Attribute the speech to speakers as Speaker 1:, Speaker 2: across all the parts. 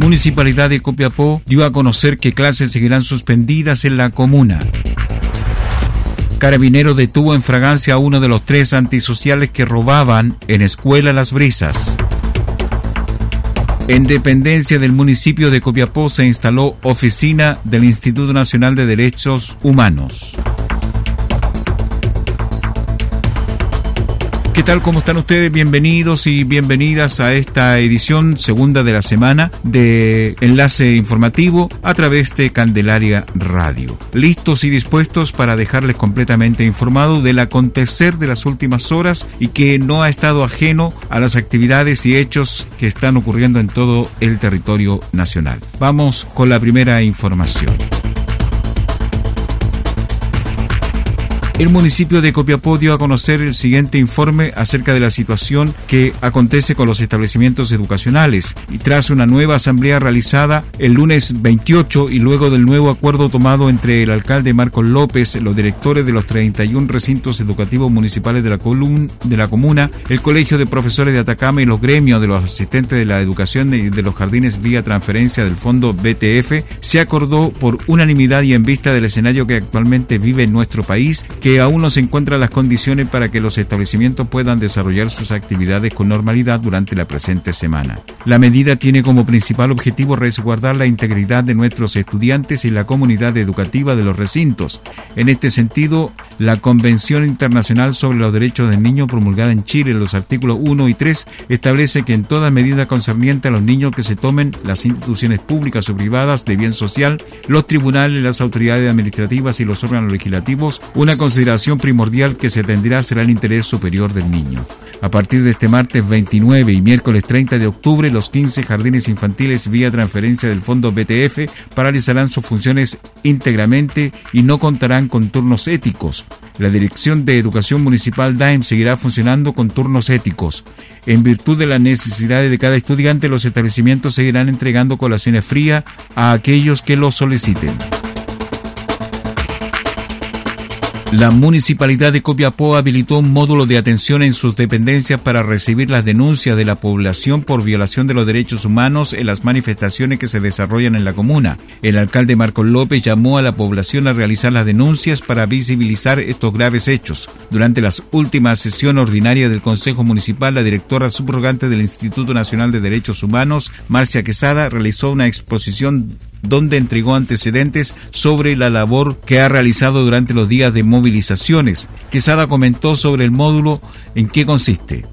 Speaker 1: Municipalidad de Copiapó dio a conocer que clases seguirán suspendidas en la comuna. Carabinero detuvo en fragancia a uno de los tres antisociales que robaban en Escuela Las Brisas. En dependencia del municipio de Copiapó se instaló oficina del Instituto Nacional de Derechos Humanos. ¿Qué tal? ¿Cómo están ustedes? Bienvenidos y bienvenidas a esta edición segunda de la semana de Enlace Informativo a través de Candelaria Radio. Listos y dispuestos para dejarles completamente informado del acontecer de las últimas horas y que no ha estado ajeno a las actividades y hechos que están ocurriendo en todo el territorio nacional. Vamos con la primera información. El municipio de Copiapó dio a conocer el siguiente informe acerca de la situación que acontece con los establecimientos educacionales. Y tras una nueva asamblea realizada el lunes 28 y luego del nuevo acuerdo tomado entre el alcalde Marcos López, los directores de los 31 recintos educativos municipales de la, de la comuna, el Colegio de Profesores de Atacama y los gremios de los asistentes de la educación y de los jardines vía transferencia del fondo BTF, se acordó por unanimidad y en vista del escenario que actualmente vive nuestro país que aún no se encuentran las condiciones para que los establecimientos puedan desarrollar sus actividades con normalidad durante la presente semana. La medida tiene como principal objetivo resguardar la integridad de nuestros estudiantes y la comunidad educativa de los recintos. En este sentido, la Convención Internacional sobre los Derechos del Niño promulgada en Chile en los artículos 1 y 3 establece que en toda medida concerniente a los niños que se tomen las instituciones públicas o privadas de bien social, los tribunales, las autoridades administrativas y los órganos legislativos, una consideración primordial que se tendrá será el interés superior del niño. A partir de este martes 29 y miércoles 30 de octubre, los 15 jardines infantiles vía transferencia del fondo BTF paralizarán sus funciones íntegramente y no contarán con turnos éticos. La Dirección de Educación Municipal DAEM seguirá funcionando con turnos éticos. En virtud de las necesidades de cada estudiante, los establecimientos seguirán entregando colaciones frías a aquellos que lo soliciten. La municipalidad de Copiapó habilitó un módulo de atención en sus dependencias para recibir las denuncias de la población por violación de los derechos humanos en las manifestaciones que se desarrollan en la comuna. El alcalde Marcos López llamó a la población a realizar las denuncias para visibilizar estos graves hechos. Durante la última sesión ordinaria del Consejo Municipal, la directora subrogante del Instituto Nacional de Derechos Humanos, Marcia Quesada, realizó una exposición donde entregó antecedentes sobre la labor que ha realizado durante los días de movilizaciones. Quesada comentó sobre el módulo en qué consiste.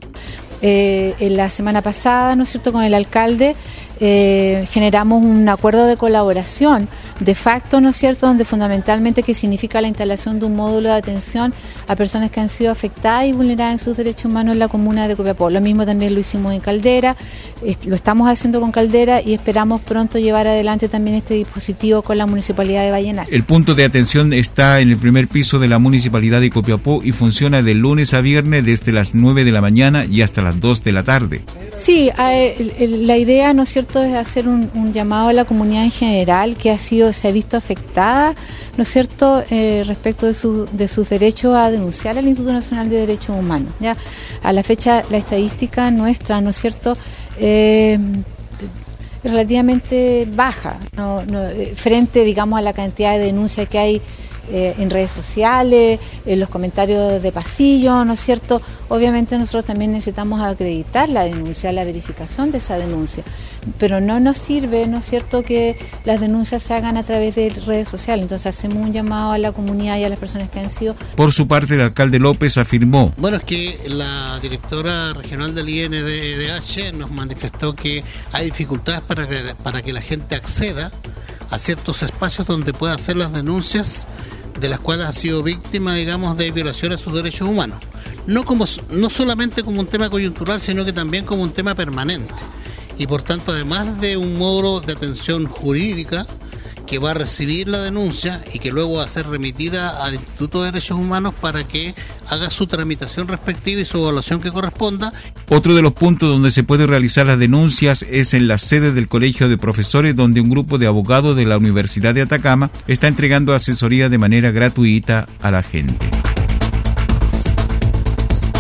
Speaker 2: Eh, en la semana pasada, ¿no es cierto?, con el alcalde eh, generamos un acuerdo de colaboración de facto, ¿no es cierto?, donde fundamentalmente que significa la instalación de un módulo de atención a personas que han sido afectadas y vulneradas en sus derechos humanos en la comuna de Copiapó. Lo mismo también lo hicimos en Caldera, lo estamos haciendo con Caldera y esperamos pronto llevar adelante también este dispositivo con la Municipalidad de Vallenar.
Speaker 1: El punto de atención está en el primer piso de la Municipalidad de Copiapó y funciona de lunes a viernes desde las 9 de la mañana y hasta las 2 de la tarde.
Speaker 2: Sí, la idea, ¿no es cierto?, es hacer un, llamado a la comunidad en general que ha sido, se ha visto afectada, ¿no es cierto?, eh, respecto de, sus derechos a denunciar al Instituto Nacional de Derechos Humanos. ¿ya? A la fecha, la estadística nuestra, ¿no es cierto?, eh, relativamente baja, eh, frente, digamos, a la cantidad de denuncias que hay eh, en redes sociales, en los comentarios de pasillo, ¿no es cierto? Obviamente nosotros también necesitamos acreditar la denuncia, la verificación de esa denuncia, pero no nos sirve, ¿no es cierto?, que las denuncias se hagan a través de redes sociales. Entonces hacemos un llamado a la comunidad y a las personas que han sido...
Speaker 1: Por su parte, el alcalde López afirmó.
Speaker 3: Bueno, es que la directora regional del INDH nos manifestó que hay dificultades para que, para que la gente acceda a ciertos espacios donde pueda hacer las denuncias de las cuales ha sido víctima, digamos, de violaciones a sus derechos humanos. No, como, no solamente como un tema coyuntural, sino que también como un tema permanente. Y por tanto, además de un módulo de atención jurídica, que va a recibir la denuncia y que luego va a ser remitida al Instituto de Derechos Humanos para que haga su tramitación respectiva y su evaluación que corresponda.
Speaker 1: Otro de los puntos donde se puede realizar las denuncias es en la sede del Colegio de Profesores, donde un grupo de abogados de la Universidad de Atacama está entregando asesoría de manera gratuita a la gente.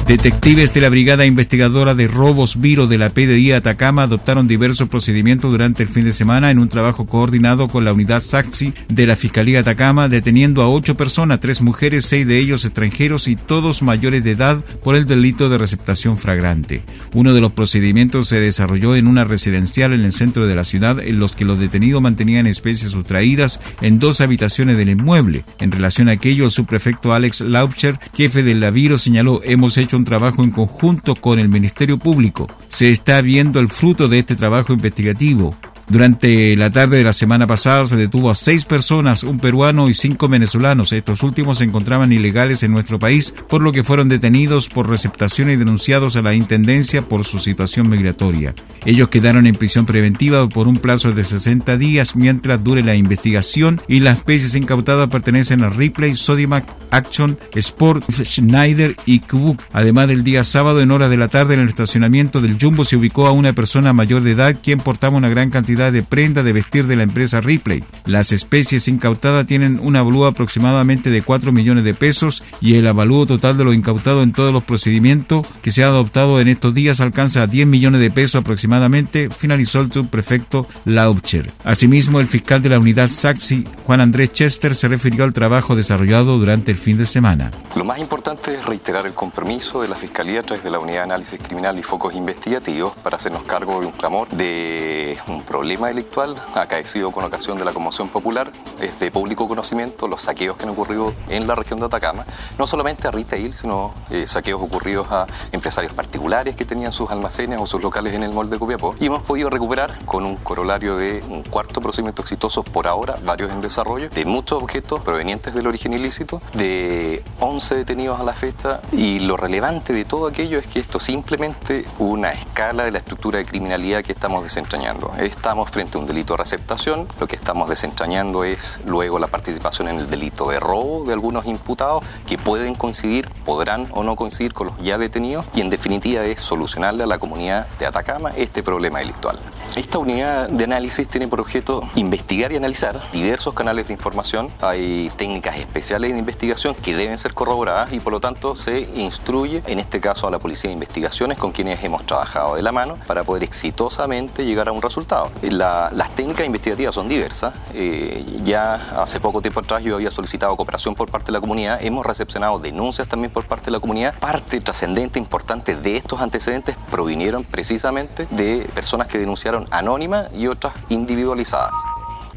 Speaker 1: Detectives de la Brigada Investigadora de Robos Viro de la PDI Atacama adoptaron diversos procedimientos durante el fin de semana en un trabajo coordinado con la unidad SAXI de la Fiscalía Atacama, deteniendo a ocho personas, tres mujeres, seis de ellos extranjeros y todos mayores de edad por el delito de receptación fragrante. Uno de los procedimientos se desarrolló en una residencial en el centro de la ciudad, en los que los detenidos mantenían especies sustraídas en dos habitaciones del inmueble. En relación a aquello, el subprefecto Alex Laubcher, jefe del Laviro, señaló: Hemos hecho un trabajo en conjunto con el Ministerio Público. Se está viendo el fruto de este trabajo investigativo. Durante la tarde de la semana pasada se detuvo a seis personas, un peruano y cinco venezolanos. Estos últimos se encontraban ilegales en nuestro país, por lo que fueron detenidos por receptación y denunciados a la Intendencia por su situación migratoria. Ellos quedaron en prisión preventiva por un plazo de 60 días mientras dure la investigación y las especies incautadas pertenecen a Ripley, Sodimac, Action, Sport, Schneider y Kubuk. Además del día sábado en hora de la tarde en el estacionamiento del Jumbo se ubicó a una persona mayor de edad quien portaba una gran cantidad de prenda de vestir de la empresa Ripley. Las especies incautadas tienen un avalúo aproximadamente de 4 millones de pesos y el avalúo total de lo incautado en todos los procedimientos que se ha adoptado en estos días alcanza a 10 millones de pesos aproximadamente, finalizó el subprefecto Laubcher. Asimismo, el fiscal de la unidad SAXI, Juan Andrés Chester, se refirió al trabajo desarrollado durante el fin de semana.
Speaker 4: Lo más importante es reiterar el compromiso de la Fiscalía a través de la Unidad de Análisis Criminal y Focos Investigativos para hacernos cargo de un clamor de un problema problema delictual acaecido con ocasión de la conmoción popular es de público conocimiento los saqueos que han ocurrido en la región de Atacama, no solamente a retail, sino eh, saqueos ocurridos a empresarios particulares que tenían sus almacenes o sus locales en el molde de Copiapó y hemos podido recuperar con un corolario de un cuarto procedimiento exitoso por ahora, varios en desarrollo, de muchos objetos provenientes del origen ilícito, de 11 detenidos a la fecha y lo relevante de todo aquello es que esto simplemente una escala de la estructura de criminalidad que estamos desentrañando. Estamos frente a un delito de receptación, lo que estamos desentrañando es luego la participación en el delito de robo de algunos imputados que pueden coincidir, podrán o no coincidir con los ya detenidos y en definitiva es solucionarle a la comunidad de Atacama este problema delictual. Esta unidad de análisis tiene por objeto investigar y analizar diversos canales de información. Hay técnicas especiales de investigación que deben ser corroboradas y por lo tanto se instruye, en este caso a la Policía de Investigaciones, con quienes hemos trabajado de la mano para poder exitosamente llegar a un resultado. las técnicas investigativas son diversas. Eh, ya hace poco tiempo atrás yo había solicitado cooperación por parte de la comunidad. Hemos recepcionado denuncias también por parte de la comunidad. Parte trascendente, importante de estos antecedentes provinieron precisamente de personas que denunciaron anónimas y otras individualizadas.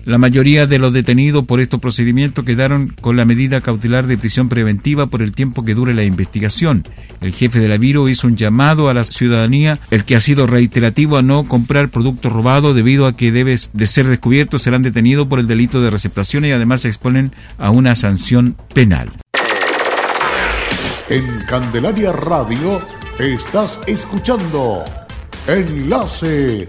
Speaker 1: La mayoría de los detenidos por estos procedimientos quedaron con la medida cautelar de prisión preventiva por el tiempo que dure la investigación. El jefe de la Viro hizo un llamado a la ciudadanía, el que ha sido reiterativo a no comprar productos robados debido a que debe de ser descubiertos serán detenidos por el delito de receptación y además se exponen a una sanción penal.
Speaker 5: En Candelaria Radio estás escuchando Enlace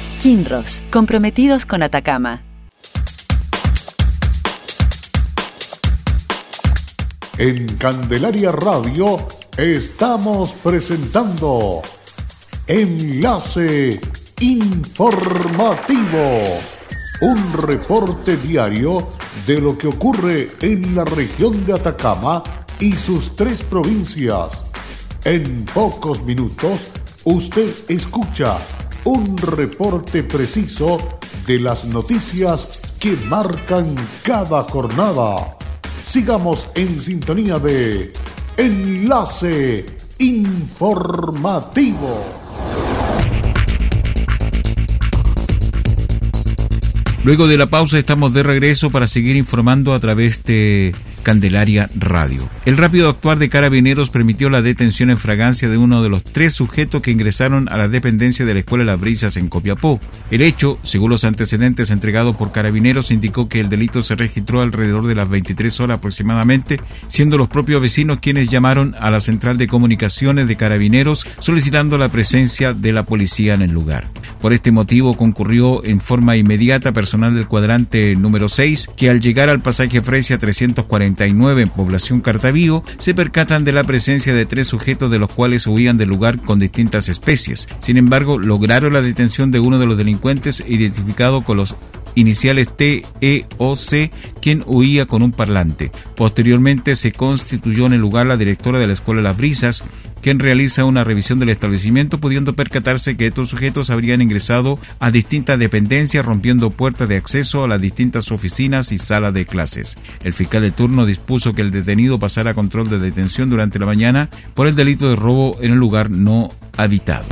Speaker 6: Kinross, comprometidos con Atacama.
Speaker 5: En Candelaria Radio estamos presentando Enlace Informativo, un reporte diario de lo que ocurre en la región de Atacama y sus tres provincias. En pocos minutos, usted escucha un reporte preciso de las noticias que marcan cada jornada. Sigamos en sintonía de Enlace Informativo.
Speaker 1: Luego de la pausa estamos de regreso para seguir informando a través de Candelaria Radio. El rápido actuar de carabineros permitió la detención en fragancia de uno de los tres sujetos que ingresaron a la dependencia de la Escuela Las Brisas en Copiapó. El hecho, según los antecedentes entregados por carabineros, indicó que el delito se registró alrededor de las 23 horas aproximadamente, siendo los propios vecinos quienes llamaron a la central de comunicaciones de carabineros solicitando la presencia de la policía en el lugar. Por este motivo concurrió en forma inmediata personal del cuadrante número 6, que al llegar al pasaje Fresia 340 en población Cartavío, se percatan de la presencia de tres sujetos de los cuales huían del lugar con distintas especies. Sin embargo, lograron la detención de uno de los delincuentes identificado con los iniciales T, E o C, quien huía con un parlante. Posteriormente se constituyó en el lugar la directora de la Escuela Las Brisas, quien realiza una revisión del establecimiento, pudiendo percatarse que estos sujetos habrían ingresado a distintas dependencias, rompiendo puertas de acceso a las distintas oficinas y salas de clases. El fiscal de turno dispuso que el detenido pasara a control de detención durante la mañana por el delito de robo en el lugar no habitado.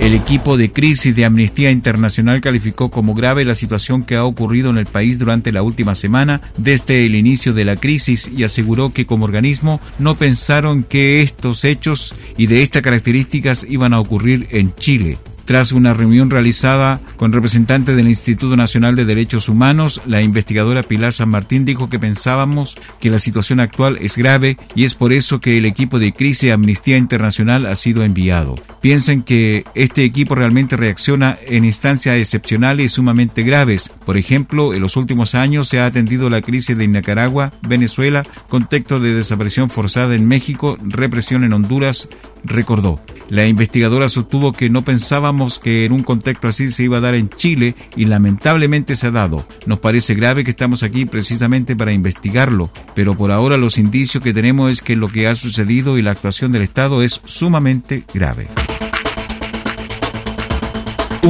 Speaker 1: El equipo de crisis de Amnistía Internacional calificó como grave la situación que ha ocurrido en el país durante la última semana desde el inicio de la crisis y aseguró que como organismo no pensaron que estos hechos y de estas características iban a ocurrir en Chile. Tras una reunión realizada con representantes del Instituto Nacional de Derechos Humanos, la investigadora Pilar San Martín dijo que pensábamos que la situación actual es grave y es por eso que el equipo de crisis Amnistía Internacional ha sido enviado. Piensen que este equipo realmente reacciona en instancias excepcionales y sumamente graves. Por ejemplo, en los últimos años se ha atendido la crisis de Nicaragua, Venezuela, contexto de desaparición forzada en México, represión en Honduras, recordó. La investigadora sostuvo que no pensábamos que en un contexto así se iba a dar en Chile y lamentablemente se ha dado. Nos parece grave que estamos aquí precisamente para investigarlo, pero por ahora los indicios que tenemos es que lo que ha sucedido y la actuación del Estado es sumamente grave.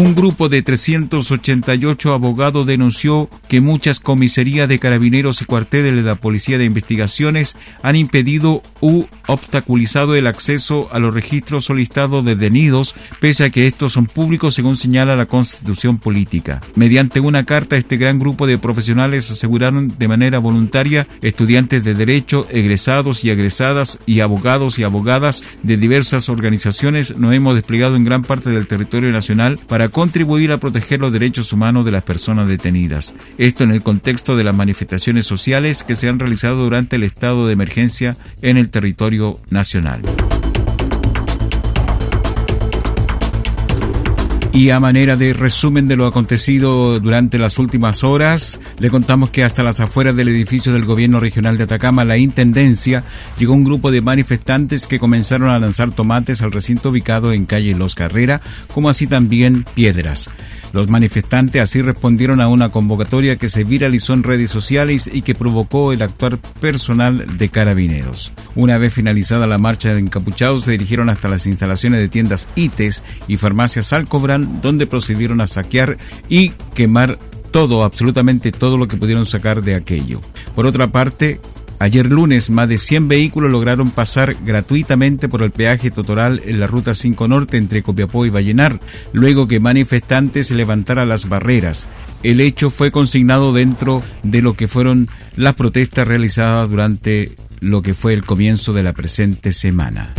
Speaker 1: Un grupo de 388 abogados denunció que muchas comisarías de carabineros y cuarteles de la Policía de Investigaciones han impedido u obstaculizado el acceso a los registros solicitados de detenidos, pese a que estos son públicos según señala la Constitución Política. Mediante una carta, este gran grupo de profesionales aseguraron de manera voluntaria estudiantes de derecho, egresados y egresadas y abogados y abogadas de diversas organizaciones nos hemos desplegado en gran parte del territorio nacional para para contribuir a proteger los derechos humanos de las personas detenidas. Esto en el contexto de las manifestaciones sociales que se han realizado durante el estado de emergencia en el territorio nacional. Y a manera de resumen de lo acontecido durante las últimas horas, le contamos que hasta las afueras del edificio del gobierno regional de Atacama, la Intendencia, llegó un grupo de manifestantes que comenzaron a lanzar tomates al recinto ubicado en calle Los Carrera, como así también piedras. Los manifestantes así respondieron a una convocatoria que se viralizó en redes sociales y que provocó el actuar personal de carabineros. Una vez finalizada la marcha de encapuchados, se dirigieron hasta las instalaciones de tiendas ITES y farmacias Alcobran, donde procedieron a saquear y quemar todo, absolutamente todo lo que pudieron sacar de aquello. Por otra parte, Ayer lunes, más de 100 vehículos lograron pasar gratuitamente por el peaje total en la ruta 5 Norte entre Copiapó y Vallenar, luego que manifestantes levantaran las barreras. El hecho fue consignado dentro de lo que fueron las protestas realizadas durante lo que fue el comienzo de la presente semana.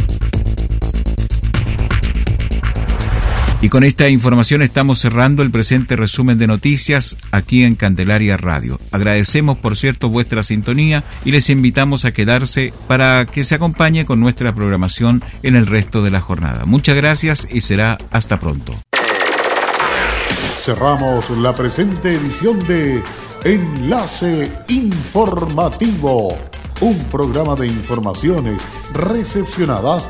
Speaker 1: Y con esta información estamos cerrando el presente resumen de noticias aquí en Candelaria Radio. Agradecemos, por cierto, vuestra sintonía y les invitamos a quedarse para que se acompañe con nuestra programación en el resto de la jornada. Muchas gracias y será hasta pronto.
Speaker 5: Cerramos la presente edición de Enlace Informativo, un programa de informaciones recepcionadas